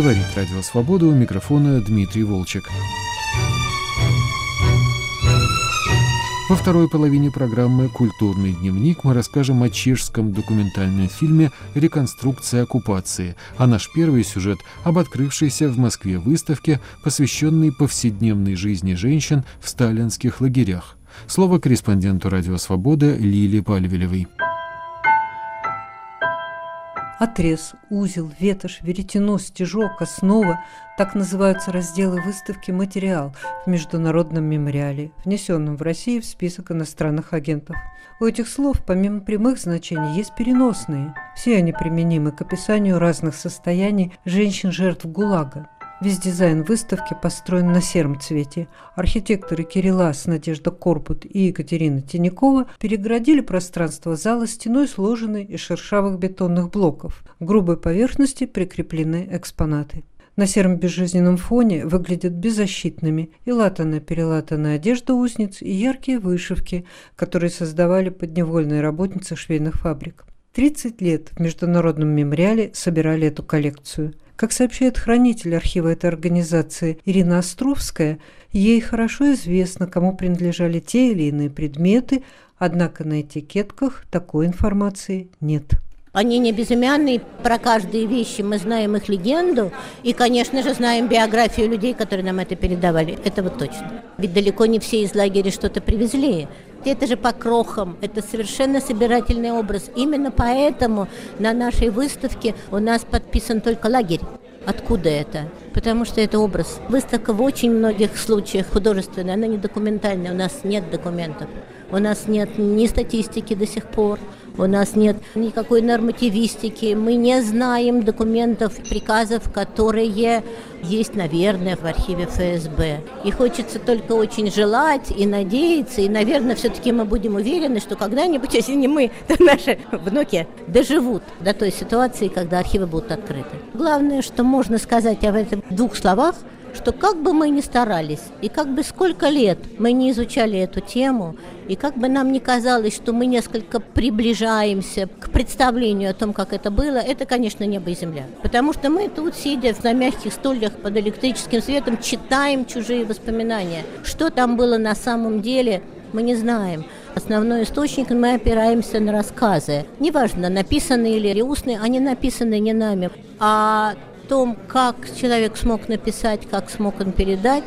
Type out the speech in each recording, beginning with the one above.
Говорит Радио Свобода у микрофона Дмитрий Волчек. Во второй половине программы «Культурный дневник» мы расскажем о чешском документальном фильме «Реконструкция оккупации», а наш первый сюжет об открывшейся в Москве выставке, посвященной повседневной жизни женщин в сталинских лагерях. Слово корреспонденту «Радио Свобода» Лилии Пальвелевой. Отрез, узел, ветошь, веретено, стежок, основа – так называются разделы выставки «Материал» в Международном мемориале, внесенном в Россию в список иностранных агентов. У этих слов, помимо прямых значений, есть переносные. Все они применимы к описанию разных состояний женщин-жертв ГУЛАГа. Весь дизайн выставки построен на сером цвете. Архитекторы Кириллас, Надежда Корпут и Екатерина Тинякова переградили пространство зала стеной, сложенной из шершавых бетонных блоков. К грубой поверхности прикреплены экспонаты. На сером безжизненном фоне выглядят беззащитными и латаная-перелатанная одежда узниц и яркие вышивки, которые создавали подневольные работницы швейных фабрик. 30 лет в Международном мемориале собирали эту коллекцию – как сообщает хранитель архива этой организации Ирина Островская, ей хорошо известно, кому принадлежали те или иные предметы, однако на этикетках такой информации нет. Они не безымянные, про каждые вещи мы знаем их легенду и, конечно же, знаем биографию людей, которые нам это передавали. Это вот точно. Ведь далеко не все из лагеря что-то привезли. Это же по крохам, это совершенно собирательный образ. Именно поэтому на нашей выставке у нас подписан только лагерь. Откуда это? Потому что это образ. Выставка в очень многих случаях художественная, она не документальная, у нас нет документов. У нас нет ни статистики до сих пор, у нас нет никакой нормативистики, мы не знаем документов, приказов, которые есть, наверное, в архиве ФСБ. И хочется только очень желать и надеяться, и, наверное, все-таки мы будем уверены, что когда-нибудь, если не мы, то наши внуки доживут до той ситуации, когда архивы будут открыты. Главное, что можно сказать об этом в двух словах – что как бы мы ни старались, и как бы сколько лет мы не изучали эту тему, и как бы нам ни казалось, что мы несколько приближаемся к представлению о том, как это было, это, конечно, небо и земля. Потому что мы тут, сидя на мягких стульях под электрическим светом, читаем чужие воспоминания. Что там было на самом деле, мы не знаем. Основной источник мы опираемся на рассказы. Неважно, написанные или устные, они написаны не нами. А том, как человек смог написать, как смог он передать,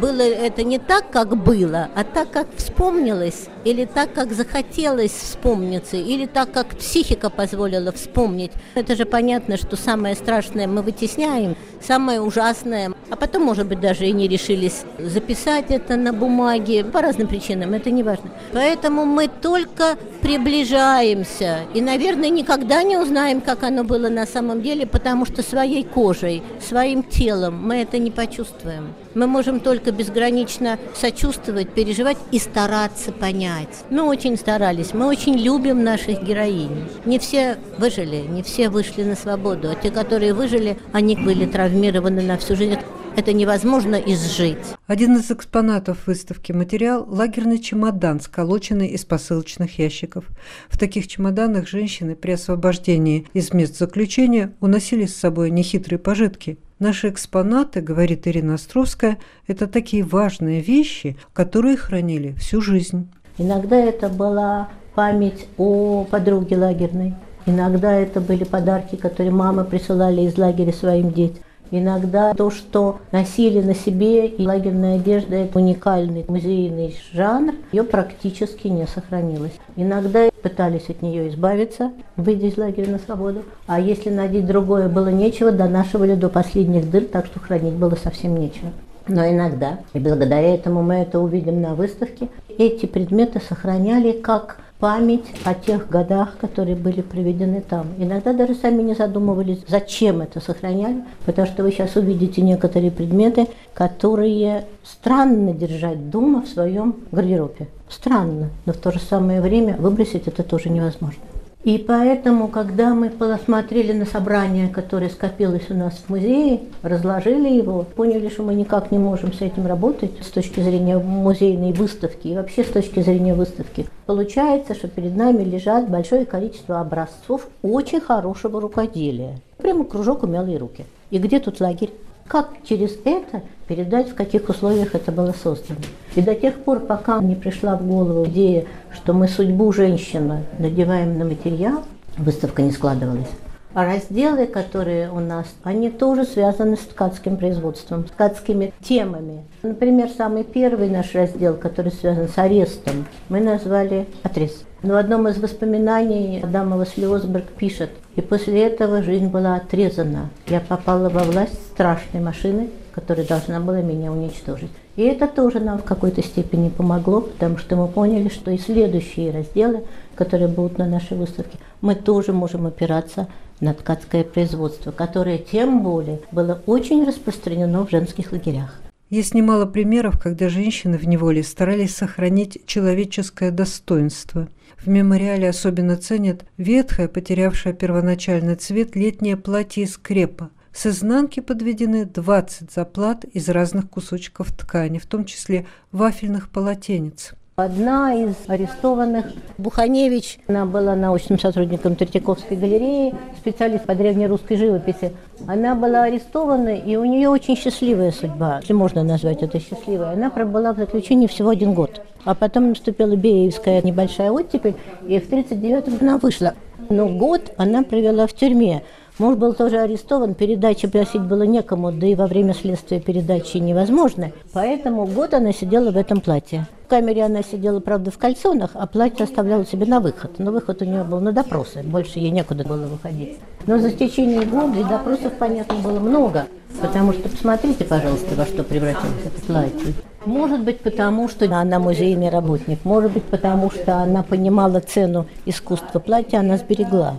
было это не так, как было, а так, как вспомнилось, или так, как захотелось вспомниться, или так, как психика позволила вспомнить. Это же понятно, что самое страшное мы вытесняем, самое ужасное, а потом, может быть, даже и не решились записать это на бумаге по разным причинам, это не важно. Поэтому мы только приближаемся и, наверное, никогда не узнаем, как оно было на самом деле, потому что своей кожей, своим телом мы это не почувствуем. Мы можем только безгранично сочувствовать, переживать и стараться понять. Мы очень старались, мы очень любим наших героинь. Не все выжили, не все вышли на свободу, а те, которые выжили, они были травмированы на всю жизнь это невозможно изжить. Один из экспонатов выставки «Материал» – лагерный чемодан, сколоченный из посылочных ящиков. В таких чемоданах женщины при освобождении из мест заключения уносили с собой нехитрые пожитки. Наши экспонаты, говорит Ирина Островская, это такие важные вещи, которые хранили всю жизнь. Иногда это была память о подруге лагерной. Иногда это были подарки, которые мамы присылали из лагеря своим детям. Иногда то, что носили на себе, и лагерная одежда – это уникальный музейный жанр, ее практически не сохранилось. Иногда пытались от нее избавиться, выйдя из лагеря на свободу. А если надеть другое было нечего, донашивали до последних дыр, так что хранить было совсем нечего. Но иногда, и благодаря этому мы это увидим на выставке, эти предметы сохраняли как память о тех годах, которые были приведены там. Иногда даже сами не задумывались, зачем это сохраняли, потому что вы сейчас увидите некоторые предметы, которые странно держать дома в своем гардеробе. Странно, но в то же самое время выбросить это тоже невозможно. И поэтому, когда мы посмотрели на собрание, которое скопилось у нас в музее, разложили его, поняли, что мы никак не можем с этим работать с точки зрения музейной выставки и вообще с точки зрения выставки. Получается, что перед нами лежат большое количество образцов очень хорошего рукоделия. Прямо кружок умелые руки. И где тут лагерь? Как через это передать, в каких условиях это было создано? И до тех пор, пока не пришла в голову идея, что мы судьбу женщины надеваем на материал, выставка не складывалась. А разделы, которые у нас, они тоже связаны с ткацким производством, с ткацкими темами. Например, самый первый наш раздел, который связан с арестом, мы назвали «Отрез». Но в одном из воспоминаний Адамова Слиосберг пишет, «И после этого жизнь была отрезана. Я попала во власть страшной машины, которая должна была меня уничтожить». И это тоже нам в какой-то степени помогло, потому что мы поняли, что и следующие разделы, которые будут на нашей выставке, мы тоже можем опираться на ткацкое производство, которое тем более было очень распространено в женских лагерях. Есть немало примеров, когда женщины в неволе старались сохранить человеческое достоинство. В мемориале особенно ценят ветхое, потерявшее первоначальный цвет, летнее платье из крепа. С изнанки подведены 20 заплат из разных кусочков ткани, в том числе вафельных полотенец. Одна из арестованных, Буханевич, она была научным сотрудником Третьяковской галереи, специалист по древнерусской живописи. Она была арестована, и у нее очень счастливая судьба, если можно назвать это счастливой. Она пробыла в заключении всего один год. А потом наступила Бериевская небольшая оттепель, и в 1939 она вышла. Но год она провела в тюрьме. Муж был тоже арестован, передачи просить было некому, да и во время следствия передачи невозможно. Поэтому год она сидела в этом платье. В камере она сидела, правда, в кальсонах, а платье оставляла себе на выход. Но выход у нее был на допросы, больше ей некуда было выходить. Но за течение года и допросов, понятно, было много. Потому что, посмотрите, пожалуйста, во что превратилось это платье. Может быть, потому что она музейный работник, может быть, потому что она понимала цену искусства платья, она сберегла.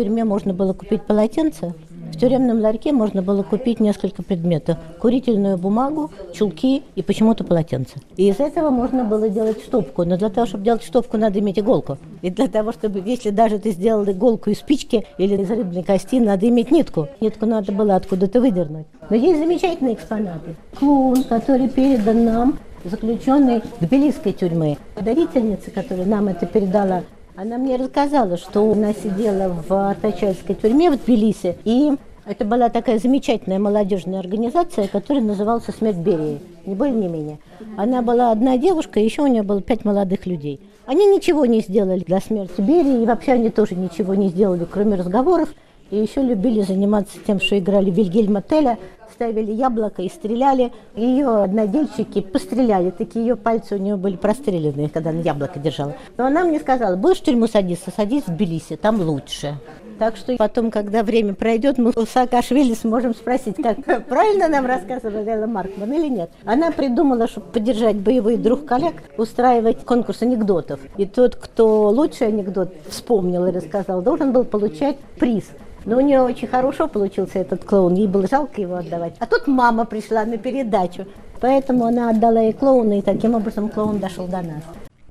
Тюрьме можно было купить полотенце, в тюремном ларьке можно было купить несколько предметов. Курительную бумагу, чулки и почему-то полотенце. И из этого можно было делать штопку. Но для того, чтобы делать штопку, надо иметь иголку. И для того, чтобы, если даже ты сделал иголку из спички или из рыбной кости, надо иметь нитку. Нитку надо было откуда-то выдернуть. Но есть замечательные экспонаты. Клоун, который передан нам заключенный тбилисской тюрьмы. Дарительница, которая нам это передала, она мне рассказала, что она сидела в Тачальской тюрьме в Тбилиси, и это была такая замечательная молодежная организация, которая называлась «Смерть Берии», не более, не менее. Она была одна девушка, и еще у нее было пять молодых людей. Они ничего не сделали для смерти Берии, и вообще они тоже ничего не сделали, кроме разговоров. И еще любили заниматься тем, что играли Вильгельма Теля, ставили яблоко и стреляли. Ее однодельщики постреляли, такие ее пальцы у нее были простреленные, когда она яблоко держала. Но она мне сказала, будешь в тюрьму садиться, садись в Тбилиси, там лучше. Так что потом, когда время пройдет, мы у Саакашвили сможем спросить, как правильно нам рассказывала Элла Маркман или нет. Она придумала, чтобы поддержать боевой друг коллег, устраивать конкурс анекдотов. И тот, кто лучший анекдот вспомнил и рассказал, должен был получать приз. Но у нее очень хорошо получился этот клоун, ей было жалко его отдавать. А тут мама пришла на передачу, поэтому она отдала ей клоуна, и таким образом клоун дошел до нас.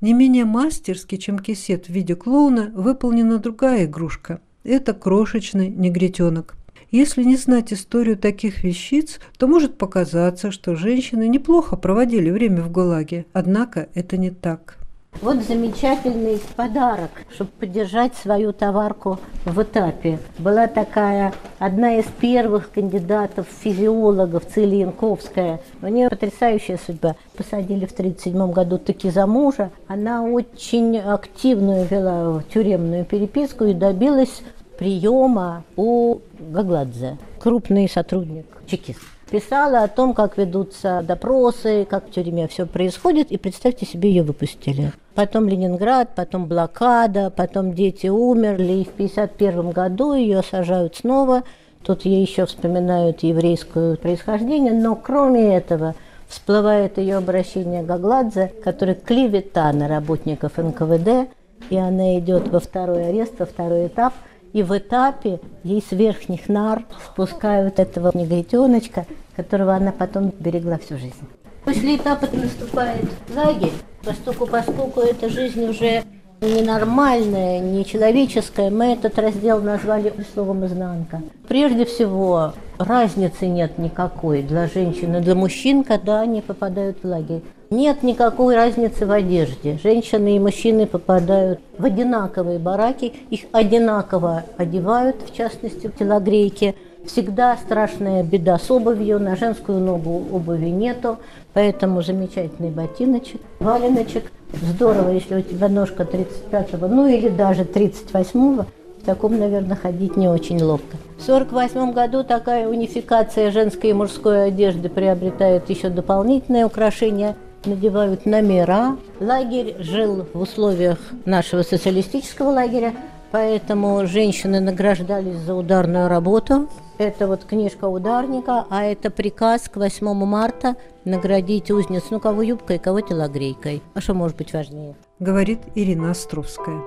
Не менее мастерски, чем кисет в виде клоуна, выполнена другая игрушка. Это крошечный негритенок. Если не знать историю таких вещиц, то может показаться, что женщины неплохо проводили время в ГУЛАГе. Однако это не так. Вот замечательный подарок, чтобы поддержать свою товарку в этапе. Была такая одна из первых кандидатов физиологов Целиенковская. У нее потрясающая судьба. Посадили в 1937 году таки за мужа. Она очень активную вела тюремную переписку и добилась приема у Гагладзе, крупный сотрудник, чекист писала о том, как ведутся допросы, как в тюрьме все происходит, и представьте себе, ее выпустили. Потом Ленинград, потом блокада, потом дети умерли, и в 1951 году ее сажают снова. Тут ей еще вспоминают еврейское происхождение, но кроме этого всплывает ее обращение Гагладзе, который клевета на работников НКВД, и она идет во второй арест, во второй этап – и в этапе ей с верхних нар спускают этого негритеночка, которого она потом берегла всю жизнь. После этапа наступает лагерь, поскольку, поскольку эта жизнь уже ненормальная, нечеловеческая, мы этот раздел назвали словом «изнанка». Прежде всего, разницы нет никакой для женщин и для мужчин, когда они попадают в лагерь. Нет никакой разницы в одежде. Женщины и мужчины попадают в одинаковые бараки, их одинаково одевают, в частности, в телогрейки. Всегда страшная беда с обувью, на женскую ногу обуви нету, поэтому замечательный ботиночек, валеночек. Здорово, если у тебя ножка 35-го, ну или даже 38-го, в таком, наверное, ходить не очень ловко. В 1948 году такая унификация женской и мужской одежды приобретает еще дополнительные украшения надевают номера. Лагерь жил в условиях нашего социалистического лагеря, поэтому женщины награждались за ударную работу. Это вот книжка ударника, а это приказ к 8 марта наградить узниц, ну, кого юбкой, кого телогрейкой. А что может быть важнее? Говорит Ирина Островская.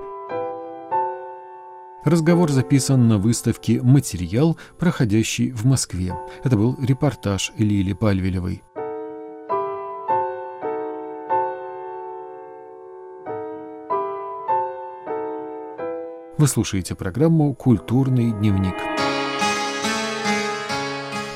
Разговор записан на выставке «Материал», проходящий в Москве. Это был репортаж Лили Пальвелевой. Вы слушаете программу «Культурный дневник».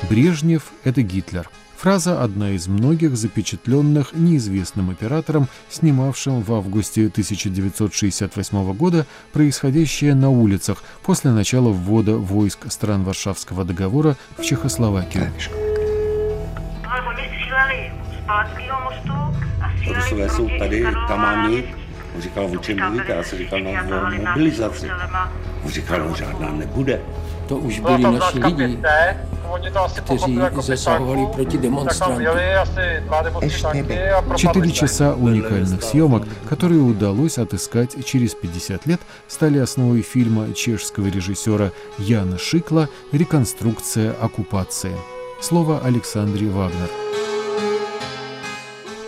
Брежнев – это Гитлер. Фраза одна из многих запечатленных неизвестным оператором, снимавшим в августе 1968 года происходящее на улицах после начала ввода войск стран Варшавского договора в Чехословакию. Rusové jsou tady, tam mám jít. On říkal, o čem mluvíte? Já jsem říkal, no o mobilizaci. On říkal, no žádná nebude. To už byli naši lidi, kteří zasahovali proti demonstrантам. Четыре часа уникальных съемок, которые удалось отыскать через 50 лет, стали основой фильма чешского режиссера Яна Шикла «Реконструкция оккупации». Слово Александре Вагнер.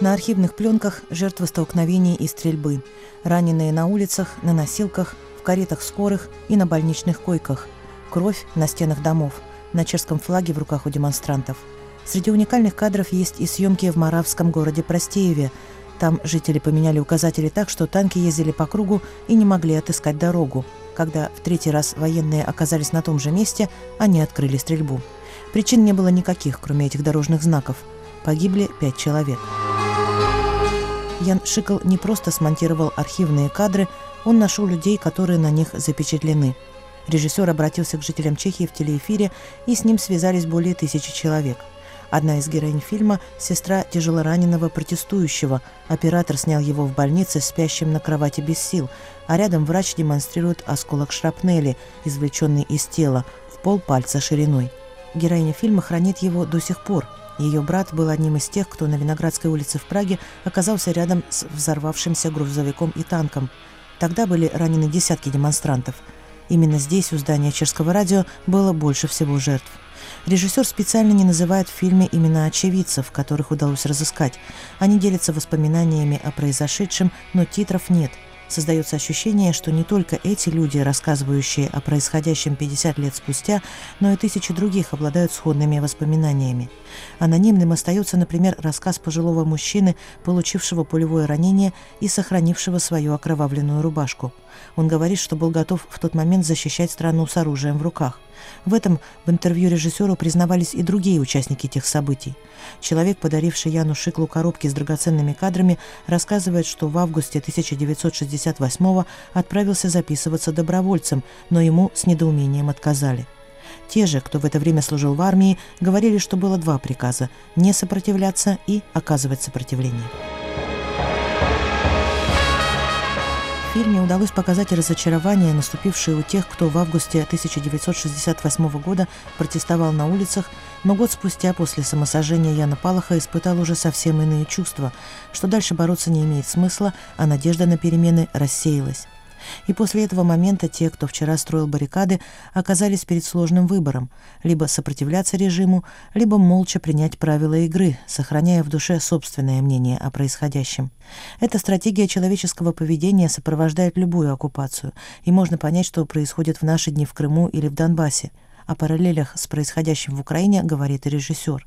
На архивных пленках жертвы столкновений и стрельбы. Раненые на улицах, на носилках, в каретах скорых и на больничных койках. Кровь на стенах домов, на чешском флаге в руках у демонстрантов. Среди уникальных кадров есть и съемки в маравском городе Простееве. Там жители поменяли указатели так, что танки ездили по кругу и не могли отыскать дорогу. Когда в третий раз военные оказались на том же месте, они открыли стрельбу. Причин не было никаких, кроме этих дорожных знаков. Погибли пять человек. Ян Шикл не просто смонтировал архивные кадры, он нашел людей, которые на них запечатлены. Режиссер обратился к жителям Чехии в телеэфире, и с ним связались более тысячи человек. Одна из героинь фильма – сестра тяжелораненого протестующего. Оператор снял его в больнице, спящим на кровати без сил, а рядом врач демонстрирует осколок шрапнели, извлеченный из тела, в пол пальца шириной. Героиня фильма хранит его до сих пор – ее брат был одним из тех, кто на Виноградской улице в Праге оказался рядом с взорвавшимся грузовиком и танком. Тогда были ранены десятки демонстрантов. Именно здесь, у здания чешского радио, было больше всего жертв. Режиссер специально не называет в фильме имена очевидцев, которых удалось разыскать. Они делятся воспоминаниями о произошедшем, но титров нет – Создается ощущение, что не только эти люди, рассказывающие о происходящем 50 лет спустя, но и тысячи других обладают сходными воспоминаниями. Анонимным остается, например, рассказ пожилого мужчины, получившего пулевое ранение и сохранившего свою окровавленную рубашку. Он говорит, что был готов в тот момент защищать страну с оружием в руках. В этом в интервью режиссеру признавались и другие участники тех событий. Человек, подаривший Яну Шиклу коробки с драгоценными кадрами, рассказывает, что в августе 1968 отправился записываться добровольцем, но ему с недоумением отказали. Те же, кто в это время служил в армии, говорили, что было два приказа – не сопротивляться и оказывать сопротивление. В фильме удалось показать разочарование, наступившее у тех, кто в августе 1968 года протестовал на улицах, но год спустя после самосожжения Яна Палаха испытал уже совсем иные чувства, что дальше бороться не имеет смысла, а надежда на перемены рассеялась. И после этого момента те, кто вчера строил баррикады, оказались перед сложным выбором – либо сопротивляться режиму, либо молча принять правила игры, сохраняя в душе собственное мнение о происходящем. Эта стратегия человеческого поведения сопровождает любую оккупацию, и можно понять, что происходит в наши дни в Крыму или в Донбассе. О параллелях с происходящим в Украине говорит и режиссер.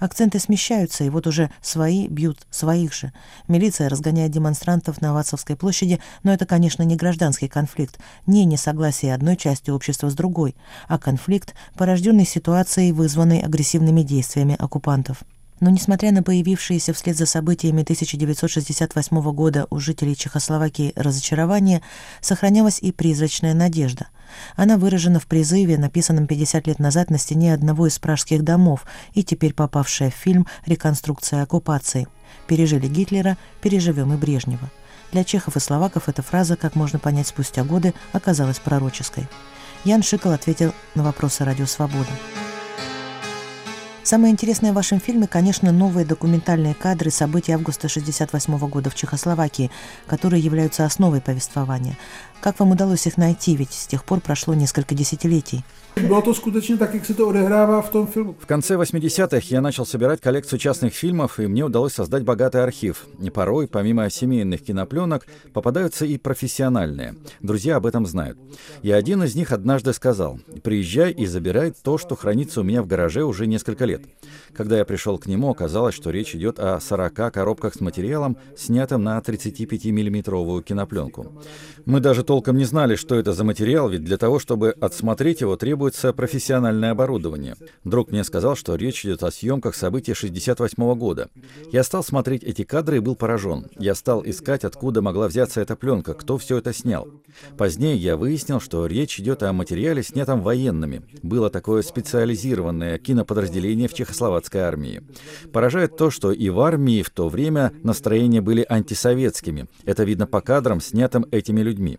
Акценты смещаются, и вот уже свои бьют своих же. Милиция разгоняет демонстрантов на Ватсовской площади, но это, конечно, не гражданский конфликт, не несогласие одной части общества с другой, а конфликт, порожденный ситуацией, вызванной агрессивными действиями оккупантов. Но несмотря на появившиеся вслед за событиями 1968 года у жителей Чехословакии разочарование, сохранялась и призрачная надежда. Она выражена в призыве, написанном 50 лет назад на стене одного из пражских домов и теперь попавшая в фильм «Реконструкция оккупации». «Пережили Гитлера, переживем и Брежнева». Для чехов и словаков эта фраза, как можно понять спустя годы, оказалась пророческой. Ян Шикал ответил на вопросы «Радио Свобода». Самое интересное в вашем фильме, конечно, новые документальные кадры событий августа 1968 года в Чехословакии, которые являются основой повествования. Как вам удалось их найти, ведь с тех пор прошло несколько десятилетий? Bylo to skutečně tak, jak se to odehrává v tom filmu. В конце 80-х я начал собирать коллекцию частных фильмов, и мне удалось создать богатый архив. И порой, помимо семейных кинопленок, попадаются и профессиональные. Друзья об этом знают. И один из них однажды сказал, «Приезжай и забирай то, что хранится у меня в гараже уже несколько лет». Когда я пришел к нему, оказалось, что речь идет о 40 коробках с материалом, снятым на 35-миллиметровую кинопленку. Мы даже толком не знали, что это за материал, ведь для того, чтобы отсмотреть его, требуется профессиональное оборудование. Друг мне сказал, что речь идет о съемках событий 68 года. Я стал смотреть эти кадры и был поражен. Я стал искать, откуда могла взяться эта пленка, кто все это снял. Позднее я выяснил, что речь идет о материале, снятом военными. Было такое специализированное киноподразделение в чехословацкой армии. Поражает то, что и в армии в то время настроения были антисоветскими. Это видно по кадрам, снятым этими людьми.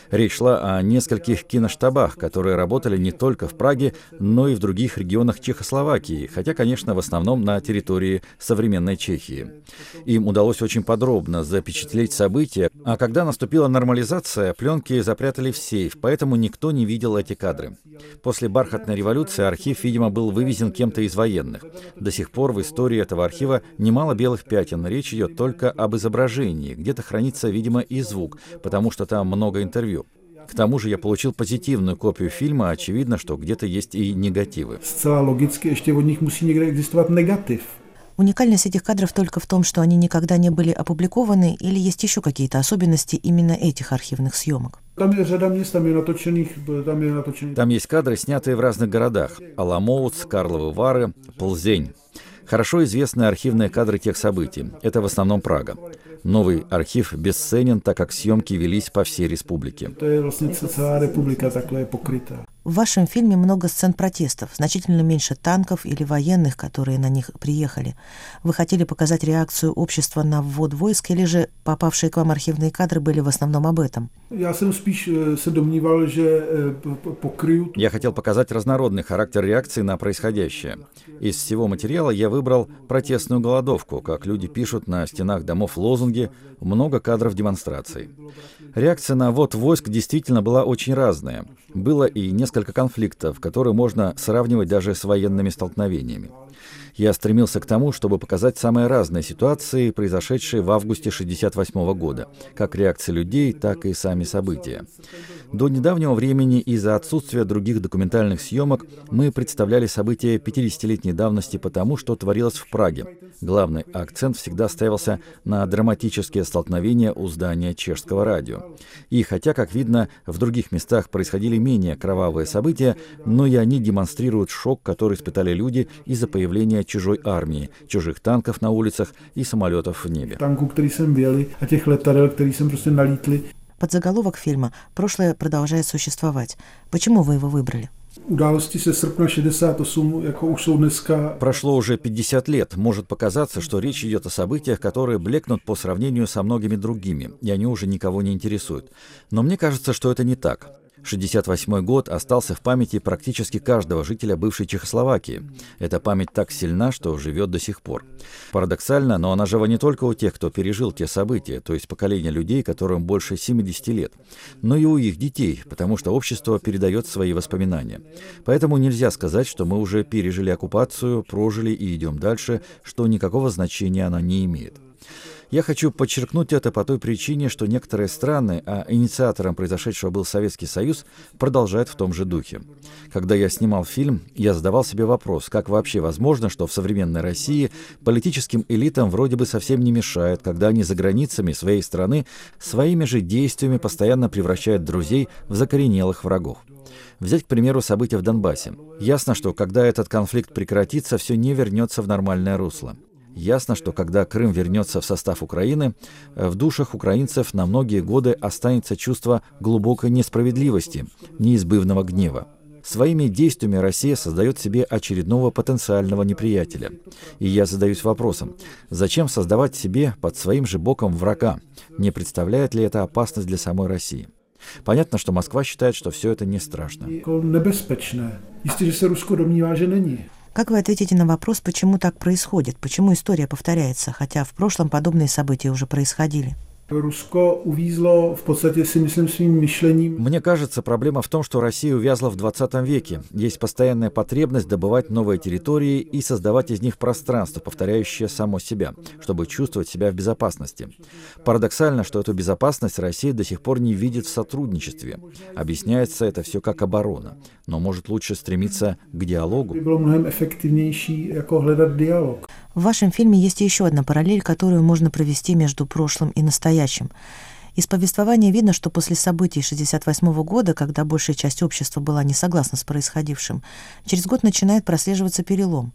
Речь шла о нескольких киноштабах, которые работали не только в Праге, но и в других регионах Чехословакии, хотя, конечно, в основном на территории современной Чехии. Им удалось очень подробно запечатлеть события, а когда наступила нормализация, пленки запрятали в сейф, поэтому никто не видел эти кадры. После бархатной революции архив, видимо, был вывезен кем-то из военных. До сих пор в истории этого архива немало белых пятен. Речь идет только об изображении. Где-то хранится, видимо, и звук, потому что там много интервью. К тому же я получил позитивную копию фильма, очевидно, что где-то есть и негативы. Ještě od nich musí někde existovat negativ. Уникальность этих кадров только в том, что они никогда не были опубликованы, или есть еще какие-то особенности именно этих архивных съемок? Je natočených. Там есть кадры, снятые в разных городах. Аламоуц, Карловы Вары, Ползень. Хорошо известны архивные кадры тех событий. Это в основном Прага. Новый архив бесценен, так как съемки велись по всей республике. В вашем фильме много сцен протестов, значительно меньше танков или военных, которые на них приехали. Вы хотели показать реакцию общества на ввод войск, или же попавшие к вам архивные кадры были в основном об этом? Já jsem spíš eh, se domníval, že eh, p- p- pokryju tu Я хотел показать разнородный характер реакции на происходящее. Из всего материала я выбрал протестную голодовку, как люди пишут на стенах домов лозунги, много кадров демонстраций. Реакция на ввод войск действительно была очень разная. Было и несколько конфликтов, которые можно сравнивать даже с военными столкновениями. Я стремился к тому, чтобы показать самые разные ситуации, произошедшие в августе 1968 года, как реакции людей, так и сами события. До недавнего времени из-за отсутствия других документальных съемок мы представляли события 50-летней давности потому, что творилось в Праге. Главный акцент всегда ставился на драматические столкновения у здания чешского радио. И хотя, как видно, в других местах происходили менее кровавые события, но и они демонстрируют шок, который испытали люди из-за появления чужой армии, чужих танков на улицах и самолетов в небе. prostě nalítli. Подзаголовок фильма «Прошлое продолжает существовать». Почему вы его выбрали? Události se srpna 68 jako už jsou dneska Прошло уже 50 лет. Может показаться, что речь идет о событиях, которые блекнут по сравнению со многими другими, и они уже никого не интересуют. Но мне кажется, что это не так. 68 год остался в памяти практически каждого жителя бывшей Чехословакии. Эта память так сильна, что живет до сих пор. Парадоксально, но она жива не только у тех, кто пережил те события, то есть поколение людей, которым больше 70 лет, но и у их детей, потому что общество передает свои воспоминания. Поэтому нельзя сказать, что мы уже пережили оккупацию, прожили и идем дальше, что никакого значения она не имеет. Я хочу подчеркнуть это по той причине, что некоторые страны, а инициатором произошедшего был Советский Союз, продолжают в том же духе. Когда я снимал фильм, я задавал себе вопрос, как вообще возможно, что в современной России политическим элитам вроде бы совсем не мешает, когда они за границами своей страны своими же действиями постоянно превращают друзей в закоренелых врагов. Взять, к примеру, события в Донбассе. Ясно, что когда этот конфликт прекратится, все не вернется в нормальное русло. Ясно, что когда Крым вернется в состав Украины, в душах украинцев на многие годы останется чувство глубокой несправедливости, неизбывного гнева. Своими действиями Россия создает себе очередного потенциального неприятеля. И я задаюсь вопросом, зачем создавать себе под своим же боком врага? Не представляет ли это опасность для самой России? Понятно, что Москва считает, что все это не страшно. Как вы ответите на вопрос, почему так происходит, почему история повторяется, хотя в прошлом подобные события уже происходили? Rusko uvízlo v podstatě si myslím svým myšlením. Мне кажется, проблема в том, что Россия увязла в 20 веке. Есть постоянная потребность добывать новые территории и создавать из них пространство, повторяющее само себя, чтобы чувствовать себя в безопасности. Парадоксально, что эту безопасность Россия до сих пор не видит в сотрудничестве. Объясняется это все как оборона. Но может лучше стремиться к диалогу? В вашем фильме есть еще одна параллель, которую можно провести между прошлым и настоящим. Из повествования видно, что после событий 1968 года, когда большая часть общества была не согласна с происходившим, через год начинает прослеживаться перелом.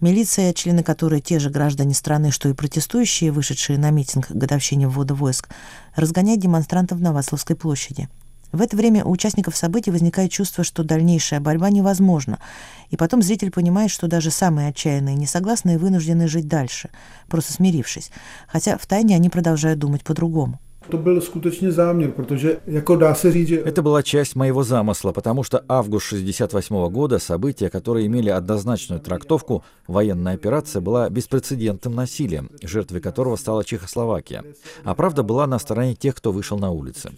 Милиция, члены которой те же граждане страны, что и протестующие, вышедшие на митинг к годовщине ввода войск, разгоняет демонстрантов на Вацлавской площади. В это время у участников событий возникает чувство, что дальнейшая борьба невозможна, и потом зритель понимает, что даже самые отчаянные несогласные вынуждены жить дальше, просто смирившись, хотя втайне они продолжают думать по-другому. To byl skutečně záměr, protože jako dá se říct, že Это была часть моего замысла, потому что август 68 года, события, которые имели однозначную трактовку, военная операция была беспрецедентным насилием, жертвой которого стала Чехословакия. А правда была на стороне тех, кто вышел на улицы.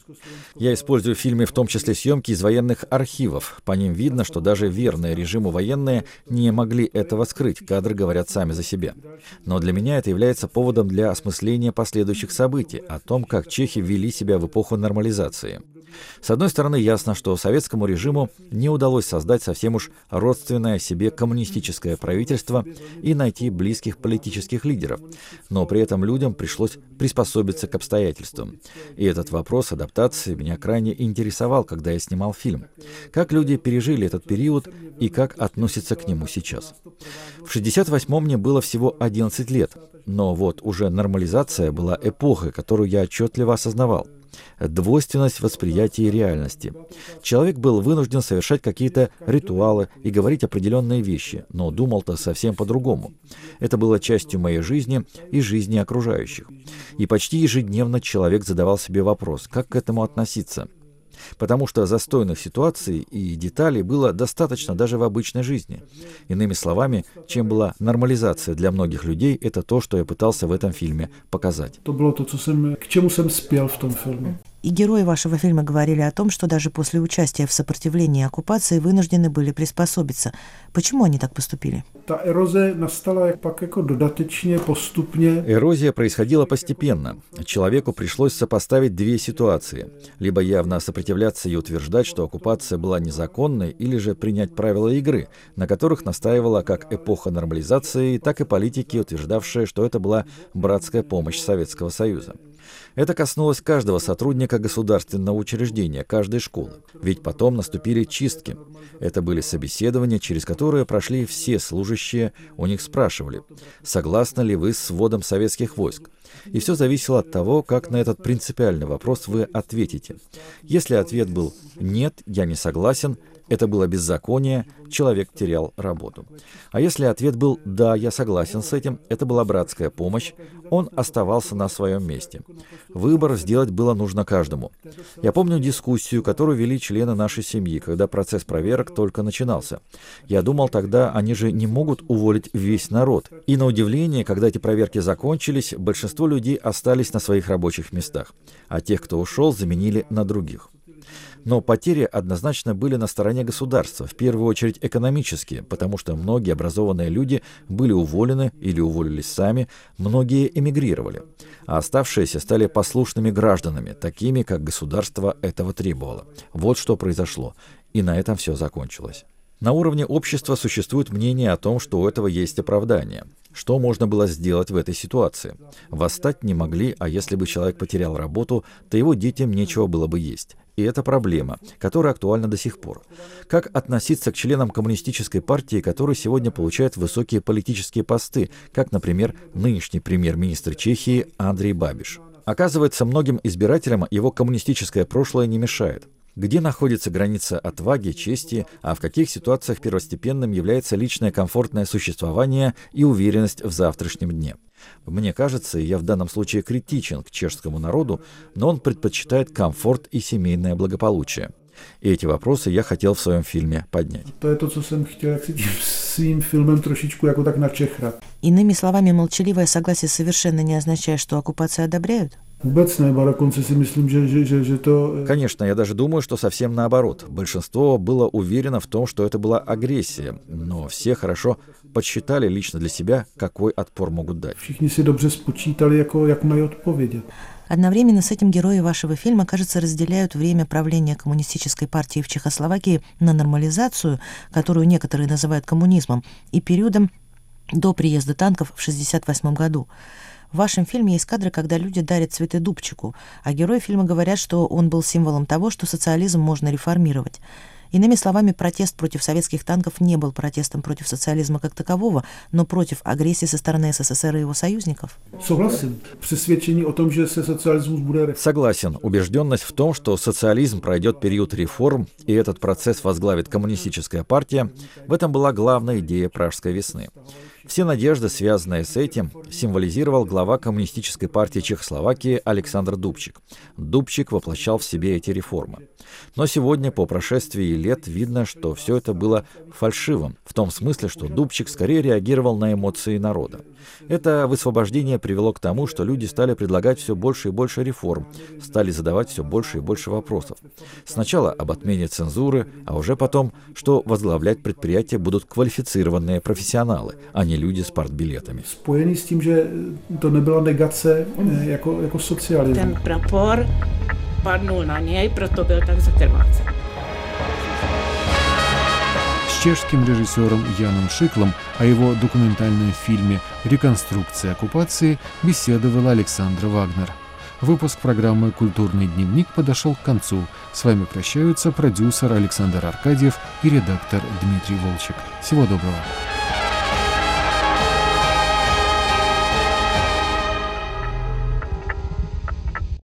Я использую в фильме в том числе съемки из военных архивов. По ним видно, что даже верные режиму военные не могли этого скрыть, кадры говорят сами за себя. Но для меня это является поводом для осмысления последующих событий, о том, как чехи вели себя в эпоху нормализации. С одной стороны, ясно, что советскому режиму не удалось создать совсем уж родственное себе коммунистическое правительство и найти близких политических лидеров, но при этом людям пришлось приспособиться к обстоятельствам. И этот вопрос адаптации меня крайне интересовал, когда я снимал фильм. Как люди пережили этот период и как относятся к нему сейчас. В 68-м мне было всего 11 лет, но вот уже нормализация была эпохой, которую я отчетливо осознавал двойственность восприятия реальности. Человек был вынужден совершать какие-то ритуалы и говорить определенные вещи, но думал-то совсем по-другому. Это было частью моей жизни и жизни окружающих. И почти ежедневно человек задавал себе вопрос, как к этому относиться – потому что застойных ситуаций и деталей было достаточно даже в обычной жизни. Иными словами, чем была нормализация для многих людей, это то, что я пытался в этом фильме показать. to, co jsem, k čemu jsem spěl v tom filmu. И герои вашего фильма говорили о том, что даже после участия в сопротивлении оккупации вынуждены были приспособиться. Почему они так поступили? Эрозия происходила постепенно. Человеку пришлось сопоставить две ситуации. Либо явно сопротивляться и утверждать, что оккупация была незаконной, или же принять правила игры, на которых настаивала как эпоха нормализации, так и политики, утверждавшие, что это была братская помощь Советского Союза. Это коснулось каждого сотрудника государственного учреждения, каждой школы. Ведь потом наступили чистки. Это были собеседования, через которые прошли все служащие, у них спрашивали, согласны ли вы с вводом советских войск. И все зависело от того, как на этот принципиальный вопрос вы ответите. Если ответ был «нет, я не согласен», это было беззаконие, человек терял работу. А если ответ был «да, я согласен с этим», это была братская помощь, он оставался на своем месте. Выбор сделать было нужно каждому. Я помню дискуссию, которую вели члены нашей семьи, когда процесс проверок только начинался. Я думал тогда, они же не могут уволить весь народ. И на удивление, когда эти проверки закончились, большинство людей остались на своих рабочих местах, а тех, кто ушел, заменили на других. Но потери однозначно были на стороне государства, в первую очередь экономические, потому что многие образованные люди были уволены или уволились сами, многие эмигрировали, а оставшиеся стали послушными гражданами, такими, как государство этого требовало. Вот что произошло, и на этом все закончилось. На уровне общества существует мнение о том, что у этого есть оправдание. Что можно было сделать в этой ситуации? Восстать не могли, а если бы человек потерял работу, то его детям нечего было бы есть. И это проблема, которая актуальна до сих пор. Как относиться к членам коммунистической партии, которые сегодня получают высокие политические посты, как, например, нынешний премьер-министр Чехии Андрей Бабиш? Оказывается, многим избирателям его коммунистическое прошлое не мешает. Где находится граница отваги, чести, а в каких ситуациях первостепенным является личное комфортное существование и уверенность в завтрашнем дне? Мне кажется, я в данном случае критичен к чешскому народу, но он предпочитает комфорт и семейное благополучие. И эти вопросы я хотел в своем фильме поднять. Co jsem chtěl, jak si tím svým filmem trošičku jako tak načechrat. Иными словами, молчаливое согласие совершенно не означает, что оккупацию одобряют? Конечно, я даже думаю, что совсем наоборот. Большинство было уверено в том, что это была агрессия, но все хорошо подсчитали лично для себя, какой отпор могут дать. Одновременно с этим герои вашего фильма, кажется, разделяют время правления коммунистической партии в Чехословакии на нормализацию, которую некоторые называют коммунизмом, и периодом до приезда танков в 1968 году. В вашем фильме есть кадры, когда люди дарят цветы Дубчику, а герои фильма говорят, что он был символом того, что социализм можно реформировать. Иными словами, протест против советских танков не был протестом против социализма как такового, но против агрессии со стороны СССР и его союзников. Tom, že se socialismus bude re- Согласен. Убежденность в том, что социализм пройдет период реформ, и этот процесс возглавит коммунистическая партия, в этом была главная идея Пражской весны. Все надежды, связанные с этим, символизировал глава Коммунистической партии Чехословакии Александр Дубчик. Дубчик воплощал в себе эти реформы. Но сегодня, по прошествии лет, видно, что все это было фальшивым, в том смысле, что Дубчик скорее реагировал на эмоции народа. Это высвобождение привело к тому, что люди стали предлагать все больше и больше реформ, стали задавать все больше и больше вопросов. Сначала об отмене цензуры, а уже потом, что возглавлять предприятие будут квалифицированные профессионалы, а не люди с партбилетами. s tím, že to nebyla negace eh, jako, jako socialismus. Ten prapor padnul na něj, proto byl tak zakrvácen. Чешским режиссером Яном Шиклом о его документальном фильме «Реконструкция оккупации» беседовала Александра Вагнер. Выпуск программы «Культурный дневник» подошел к концу. С вами прощаются продюсер Александр Аркадьев и редактор Дмитрий Волчек. Всего доброго.